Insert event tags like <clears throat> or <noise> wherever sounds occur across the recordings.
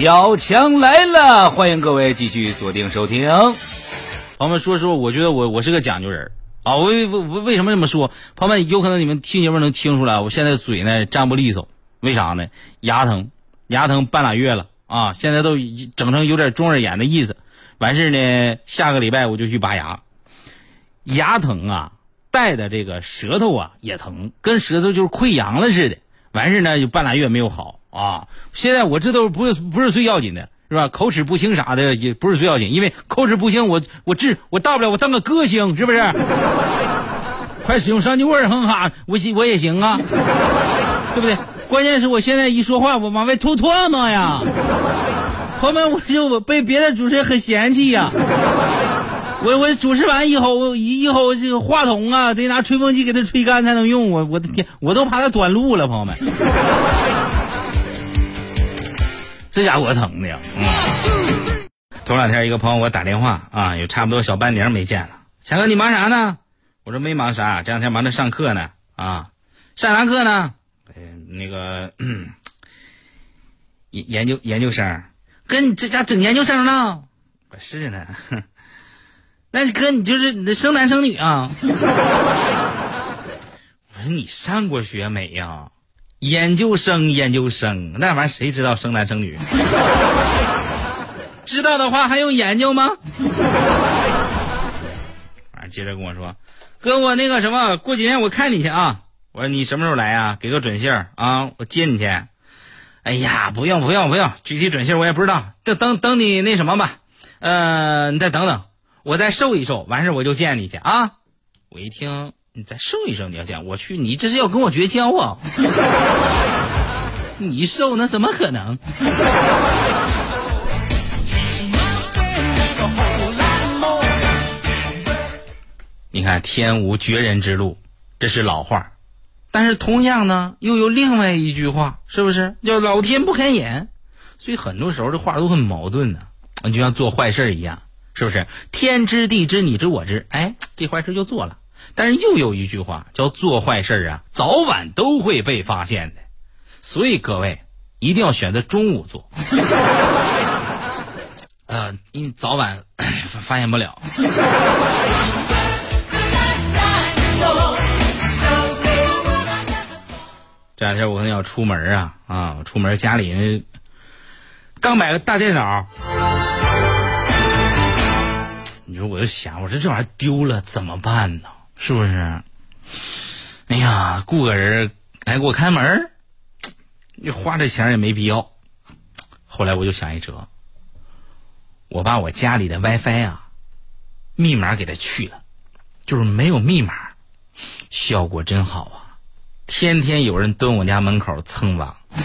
小强来了，欢迎各位继续锁定收听。朋友们，说实话，我觉得我我是个讲究人啊。我为为为什么这么说？朋友们，有可能你们听节目能听出来，我现在嘴呢张不利索，为啥呢？牙疼，牙疼半拉月了啊！现在都整成有点中耳炎的意思。完事呢，下个礼拜我就去拔牙。牙疼啊，带的这个舌头啊也疼，跟舌头就是溃疡了似的。完事呢，就半拉月没有好啊。现在我这都不是不是最要紧的。是吧？口齿不清啥的也不是最要紧，因为口齿不清，我我治我大不了我当个歌星，是不是？<laughs> 快使用上句味儿，哼哈，我我也行啊，对不对？关键是我现在一说话，我往外吐唾沫呀，朋友们，我就被别的主持人很嫌弃呀。我我主持完以后，以后这个话筒啊，得拿吹风机给它吹干才能用。我我的天，我都怕它短路了，朋友们。这家伙疼的呀！头两天一个朋友给我打电话啊，有差不多小半年没见了。强哥，你忙啥呢？我说没忙啥，这两天忙着上课呢。啊，上啥课呢？那个研研究研究生。哥，你这家整研究生呢？不是呢。<laughs> 那哥，你就是你的生男生女啊？<laughs> 我说你上过学没呀？研究生，研究生，那玩意儿谁知道生男生女？<laughs> 知道的话还用研究吗？<laughs> 啊，接着跟我说，哥，我那个什么，过几天我看你去啊。我说你什么时候来啊？给个准信儿啊，我接你去。哎呀，不用不用不用，具体准信我也不知道。等等等你那什么吧，呃，你再等等，我再瘦一瘦，完事我就见你去啊。我一听。你再瘦一瘦，你要讲，我去，你这是要跟我绝交啊？<laughs> 你瘦那怎么可能？<laughs> 你看天无绝人之路，这是老话，但是同样呢，又有另外一句话，是不是叫老天不开眼？所以很多时候这话都很矛盾的，就像做坏事一样，是不是？天知地知，你知我知，哎，这坏事就做了。但是又有一句话叫做坏事啊，早晚都会被发现的，所以各位一定要选择中午做，<laughs> 呃，因为早晚 <coughs> 发现不了。这两天我可能要出门啊啊，出门家里刚买个大电脑，你说我就想，我说这玩意儿丢了怎么办呢？是不是？哎呀，雇个人来给我看门，你花这钱也没必要。后来我就想一辙，我把我家里的 WiFi 啊密码给他去了，就是没有密码，效果真好啊！天天有人蹲我家门口蹭网，<laughs>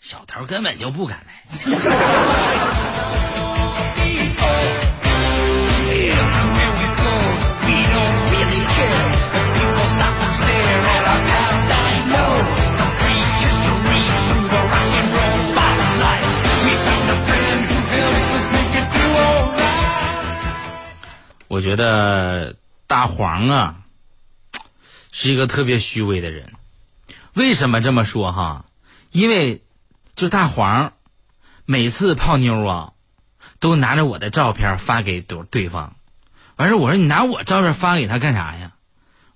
小偷根本就不敢来。我觉得大黄啊是一个特别虚伪的人。为什么这么说哈？因为就大黄每次泡妞啊，都拿着我的照片发给对对方。完事我说你拿我照片发给他干啥呀？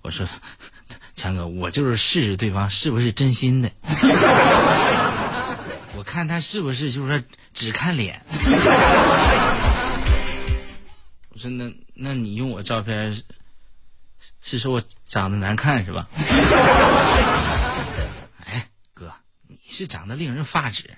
我说 <laughs> 强哥，我就是试试对方是不是真心的。<laughs> 我看他是不是就是说只看脸。我说那那你用我照片是说我长得难看是吧？<laughs> 哎，哥，你是长得令人发指。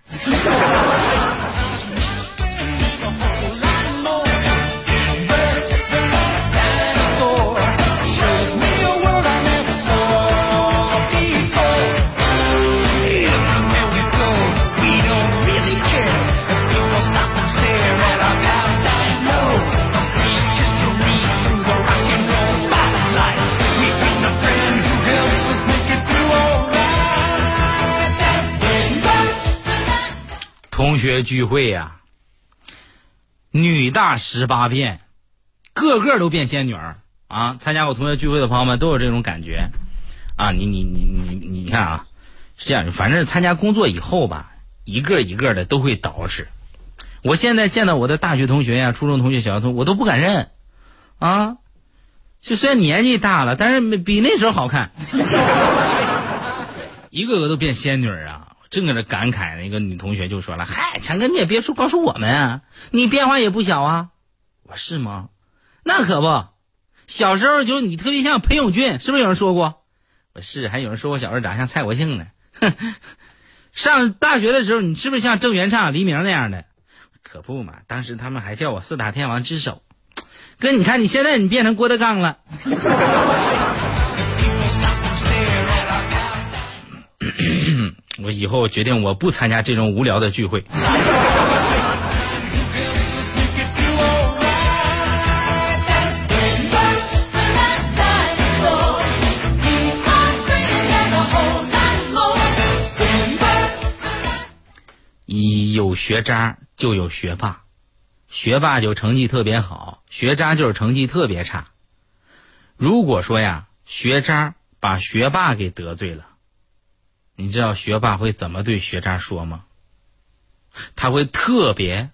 学聚会呀，女大十八变，个个都变仙女儿啊！参加我同学聚会的朋友们都有这种感觉啊！你你你你你看啊，是这样，反正参加工作以后吧，一个一个的都会捯饬。我现在见到我的大学同学呀、初中同学、小学同学，我都不敢认啊。就虽然年纪大了，但是比那时候好看，<laughs> 一个个都变仙女啊！正搁这感慨，那个女同学就说了：“嗨，强哥你也别说光说我们啊，你变化也不小啊。”我是吗？那可不，小时候就你特别像裴勇俊，是不是有人说过？我是，还有人说我小时候长像蔡国庆呢。哼 <laughs> 上大学的时候，你是不是像郑元畅、黎明那样的？可不嘛，当时他们还叫我四大天王之首。哥，你看你现在你变成郭德纲了。<laughs> 我以后决定我不参加这种无聊的聚会。一有学渣就有学霸，学霸就成绩特别好，学渣就是成绩特别差。如果说呀，学渣把学霸给得罪了。你知道学霸会怎么对学渣说吗？他会特别、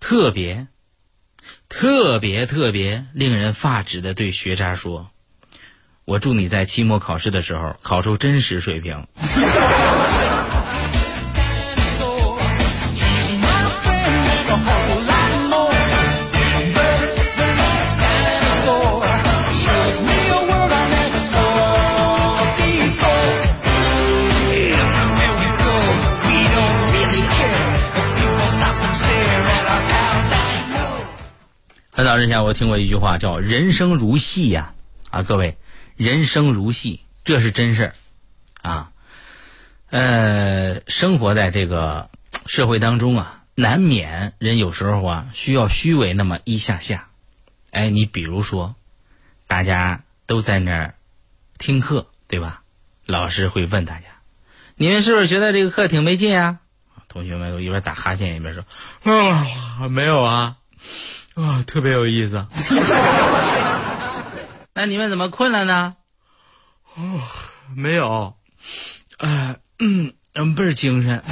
特别、特别、特别令人发指的对学渣说：“我祝你在期末考试的时候考出真实水平。”早之前我听过一句话，叫“人生如戏”呀，啊，各位，人生如戏，这是真事儿啊。呃，生活在这个社会当中啊，难免人有时候啊需要虚伪那么一下下。哎，你比如说，大家都在那儿听课，对吧？老师会问大家：“你们是不是觉得这个课挺没劲啊？”同学们都一边打哈欠一边说：“啊，没有啊。”啊，特别有意思。<laughs> 那你们怎么困了呢？哦，没有。呃，嗯，嗯，倍儿精神。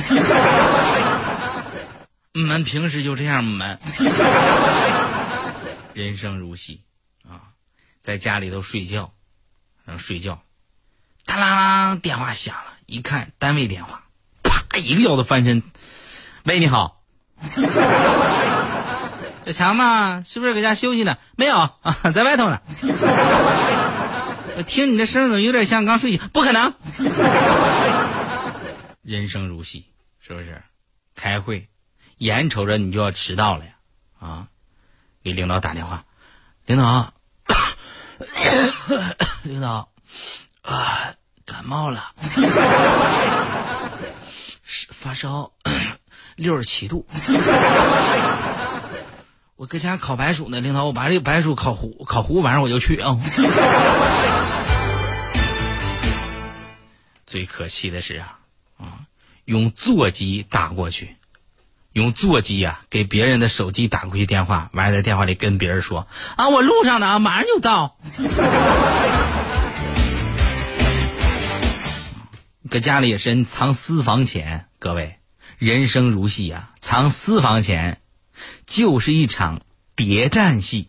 我们平时就这样，我们人生如戏啊，在家里头睡觉，嗯，睡觉，当啷，电话响了，一看单位电话，啪，一个腰子翻身，喂，你好。<laughs> 小强嘛，是不是搁家休息呢？没有啊，<laughs> 在外头呢。我 <laughs> 听你这声怎么有点像刚睡醒？不可能。人生如戏，是不是？开会，眼瞅着你就要迟到了呀，啊！给领导打电话，领导，<coughs> 领导啊，感冒了，<coughs> 发烧，<coughs> 六十七度。我搁家烤白薯呢，领导，我把这个白薯烤糊，烤糊，晚上我就去啊。最可气的是啊啊，用座机打过去，用座机啊给别人的手机打过去电话，完了在电话里跟别人说啊，我路上呢，马上就到。搁家里也是藏私房钱，各位，人生如戏啊，藏私房钱。就是一场谍战戏。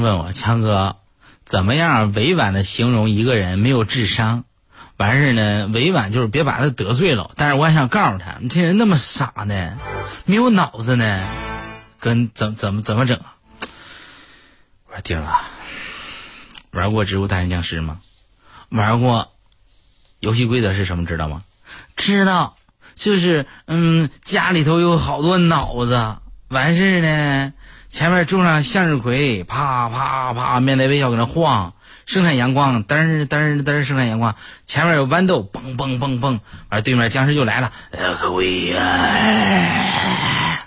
问我强哥，怎么样委婉的形容一个人没有智商？完事呢，委婉就是别把他得罪了。但是我还想告诉他，你这人那么傻呢，没有脑子呢，跟怎怎么怎么整？我说丁啊，玩过《植物大战僵尸》吗？玩过。游戏规则是什么？知道吗？知道，就是嗯，家里头有好多脑子，完事呢。前面种上向日葵，啪啪啪，面带微笑搁那晃。生产阳光，噔噔噔，生产阳光，前面有豌豆，嘣嘣嘣嘣，完对面僵尸就来了，各位呀！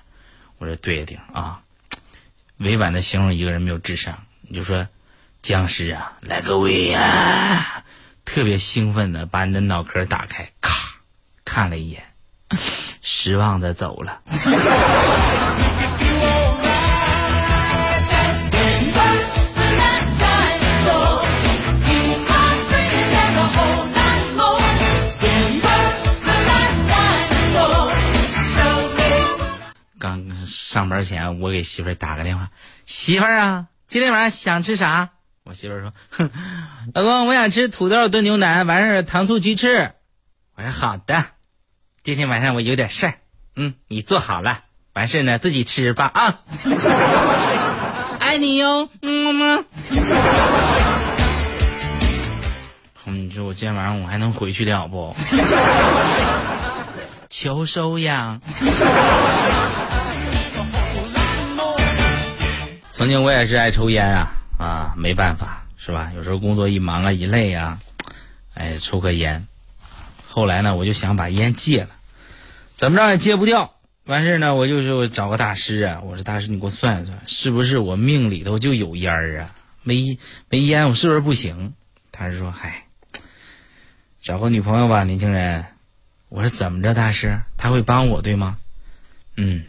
我说对顶啊，委婉的形容一个人没有智商，你就说僵尸啊，来个位呀！<laughs> 特别兴奋的把你的脑壳打开，咔看了一眼，失望的走了。上班前，我给媳妇儿打个电话，媳妇儿啊，今天晚上想吃啥？我媳妇儿说，哼，<laughs> 老公，我想吃土豆炖牛腩，完事儿糖醋鸡翅。我说好的，今天晚上我有点事儿，嗯，你做好了，完事儿呢自己吃吧啊。<laughs> 爱你哟，么么。你说我今天晚上我还能回去了不？<laughs> 求收养。曾经我也是爱抽烟啊啊，没办法是吧？有时候工作一忙啊一累啊，哎，抽颗烟。后来呢，我就想把烟戒了，怎么着也戒不掉。完事呢，我就是找个大师啊，我说大师，你给我算一算，是不是我命里头就有烟儿啊？没没烟，我是不是不行？大师说，嗨，找个女朋友吧，年轻人。我说怎么着，大师，他会帮我对吗？嗯，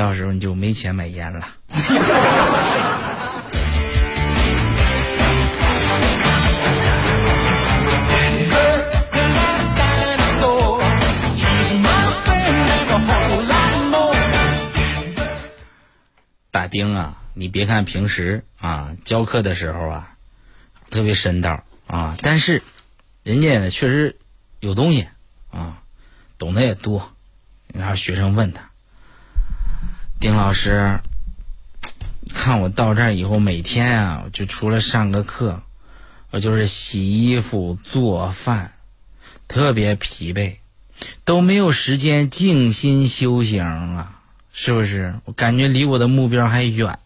到时候你就没钱买烟了。大丁啊，你别看平时啊教课的时候啊特别神道啊，但是人家呢确实有东西啊。懂得也多，然后学生问他：“丁老师，看我到这儿以后，每天啊，就除了上个课，我就是洗衣服、做饭，特别疲惫，都没有时间静心修行啊，是不是？我感觉离我的目标还远。”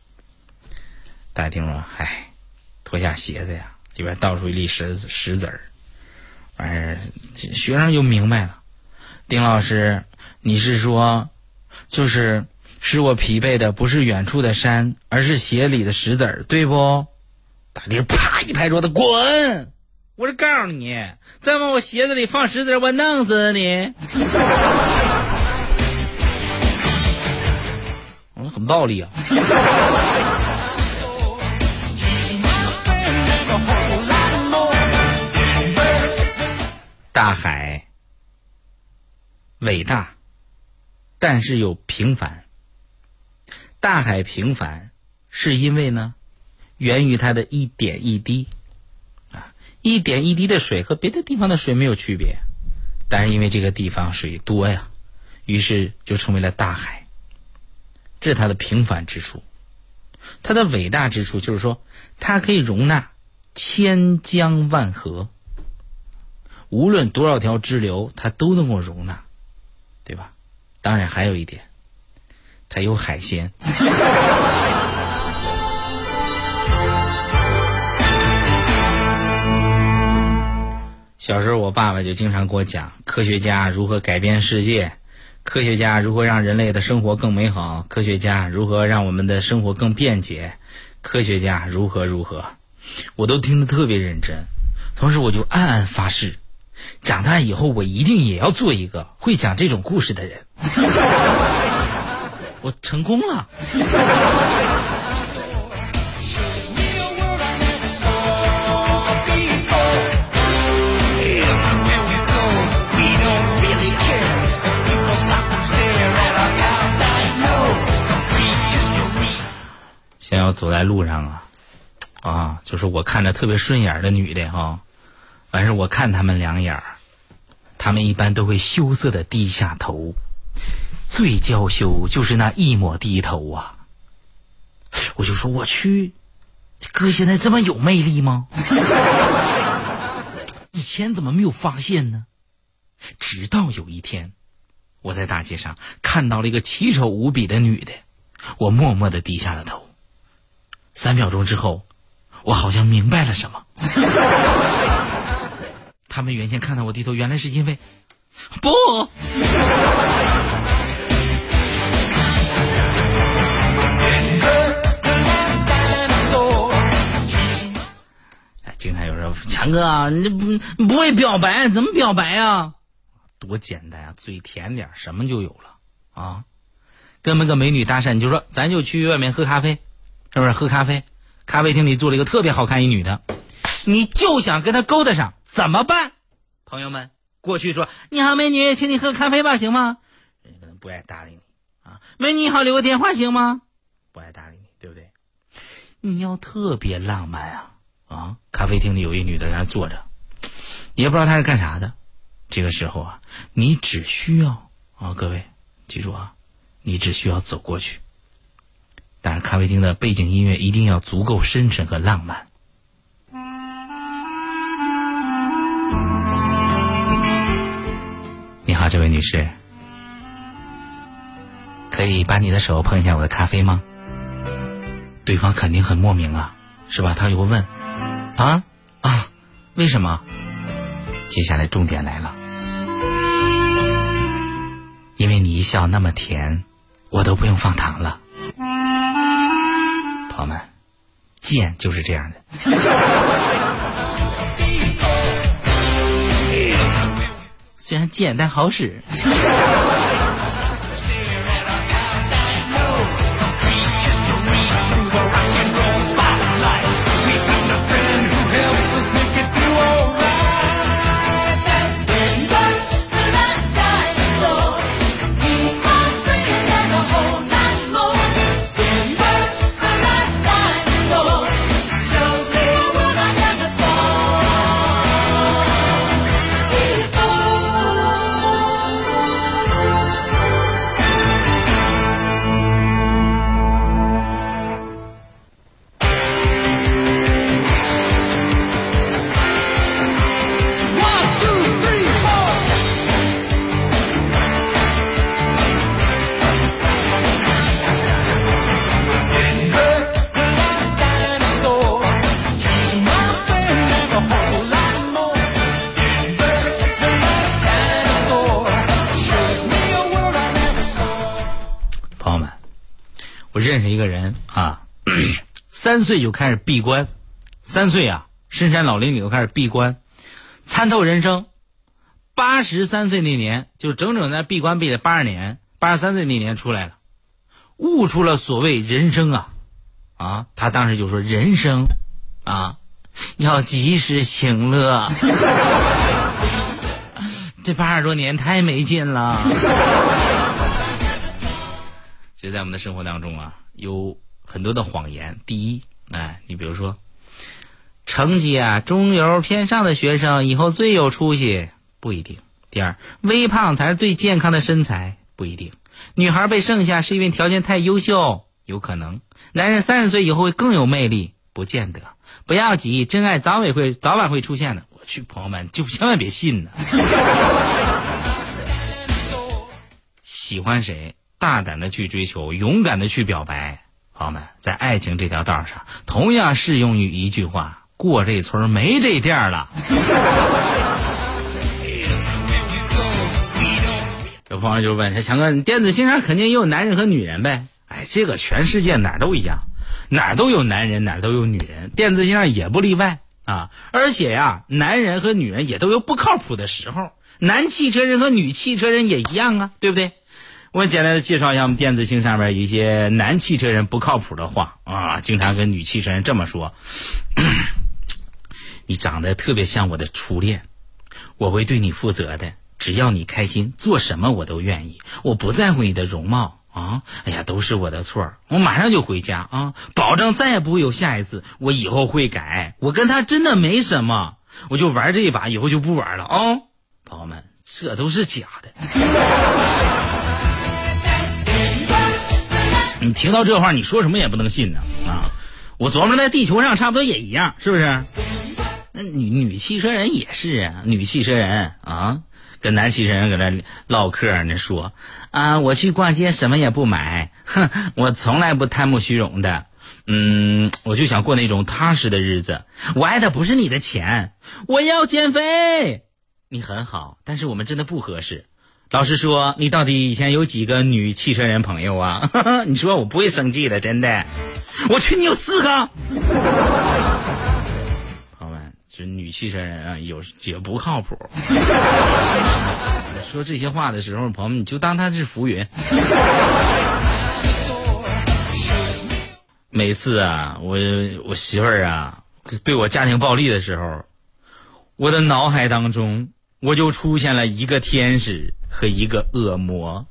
大丁说：“唉，脱下鞋子呀，里边倒出一粒石子石子儿，完事，学生就明白了。”丁老师，你是说，就是使我疲惫的不是远处的山，而是鞋里的石子儿，对不？大丁啪一拍桌子，滚！我是告诉你，再往我鞋子里放石子，我弄死你！我 <laughs> 很暴力啊！大海。伟大，但是又平凡。大海平凡，是因为呢，源于它的一点一滴啊，一点一滴的水和别的地方的水没有区别，但是因为这个地方水多呀，于是就成为了大海。这是它的平凡之处。它的伟大之处就是说，它可以容纳千江万河，无论多少条支流，它都能够容纳。对吧？当然还有一点，它有海鲜。<laughs> 小时候，我爸爸就经常给我讲科学家如何改变世界，科学家如何让人类的生活更美好，科学家如何让我们的生活更便捷，科学家如何如何，我都听得特别认真。同时，我就暗暗发誓。长大以后，我一定也要做一个会讲这种故事的人。<laughs> 我成功了。想要走在路上啊，啊，就是我看着特别顺眼的女的哈。完事我看他们两眼他们一般都会羞涩的低下头，最娇羞就是那一抹低头啊！我就说我去，哥现在这么有魅力吗？<laughs> 以前怎么没有发现呢？直到有一天，我在大街上看到了一个奇丑无比的女的，我默默的低下了头。三秒钟之后，我好像明白了什么。<laughs> 他们原先看到我低头，原来是因为不。强哥，你这不不会表白，怎么表白呀？多简单啊，嘴甜点，什么就有了啊！跟那个美女搭讪，你就说咱就去外面喝咖啡，是不是？喝咖啡，咖啡厅里坐了一个特别好看一女的，你就想跟她勾搭上，怎么办？朋友们，过去说你好，美女，请你喝咖啡吧，行吗？人家可能不爱搭理你啊。美女你好，留个电话行吗？不爱搭理你，对不对？你要特别浪漫啊啊！咖啡厅里有一女的在那坐着，也不知道她是干啥的。这个时候啊，你只需要啊，各位记住啊，你只需要走过去。但是咖啡厅的背景音乐一定要足够深沉和浪漫。你好，这位女士，可以把你的手碰一下我的咖啡吗？对方肯定很莫名啊，是吧？他就会问啊啊，为什么？接下来重点来了，因为你一笑那么甜，我都不用放糖了。朋友们，贱就是这样的。<laughs> 虽然贱，但好使。岁就开始闭关，三岁啊，深山老林里头开始闭关，参透人生。八十三岁那年，就整整在闭关闭了八十年，八十三岁那年出来了，悟出了所谓人生啊啊！他当时就说：“人生啊，要及时行乐。<laughs> ”这八十多年太没劲了。就在我们的生活当中啊，有很多的谎言。第一，哎，你比如说，成绩啊中游偏上的学生以后最有出息，不一定。第二，微胖才是最健康的身材，不一定。女孩被剩下是因为条件太优秀，有可能。男人三十岁以后会更有魅力，不见得。不要急，真爱早晚会早晚会出现的。我去，朋友们就千万别信呢。<laughs> 喜欢谁？大胆的去追求，勇敢的去表白，朋友们，在爱情这条道上，同样适用于一句话：过这村没这店了。<laughs> 有朋友就问说：“强哥，电子信上肯定也有男人和女人呗？”哎，这个全世界哪都一样，哪都有男人，哪都有女人，电子信上也不例外啊。而且呀，男人和女人也都有不靠谱的时候，男汽车人和女汽车人也一样啊，对不对？我简单的介绍一下我们电子星上面一些男汽车人不靠谱的话。啊，经常跟女汽车人这么说：“ <clears throat> 你长得特别像我的初恋，我会对你负责的，只要你开心，做什么我都愿意，我不在乎你的容貌。啊！哎呀，都是我的错，我马上就回家。啊，保证再也不会有下一次，我以后会改，我跟他真的没什么，我就玩这一把，以后就不玩了。啊！朋友们，这都是假的。”你听到这话，你说什么也不能信呢啊！我琢磨在地球上差不多也一样，是不是？那女女汽车人也是啊，女汽车人啊，跟男汽车人搁那唠嗑呢，说啊，我去逛街什么也不买，哼，我从来不贪慕虚荣的。嗯，我就想过那种踏实的日子。我爱的不是你的钱，我要减肥。你很好，但是我们真的不合适。老实说，你到底以前有几个女汽车人朋友啊？<laughs> 你说我不会生气的，真的。我去，你有四个。朋友们，这女汽车人啊，有也不靠谱。<laughs> 说这些话的时候，朋友们你就当他是浮云。每次啊，我我媳妇儿啊对我家庭暴力的时候，我的脑海当中我就出现了一个天使和一个恶魔。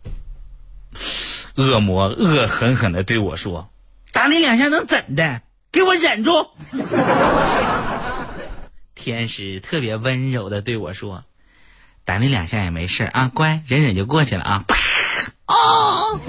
恶魔恶狠狠的对我说：“打你两下能怎的？给我忍住！” <laughs> 天使特别温柔的对我说：“打你两下也没事啊，乖，忍忍就过去了啊。”哦。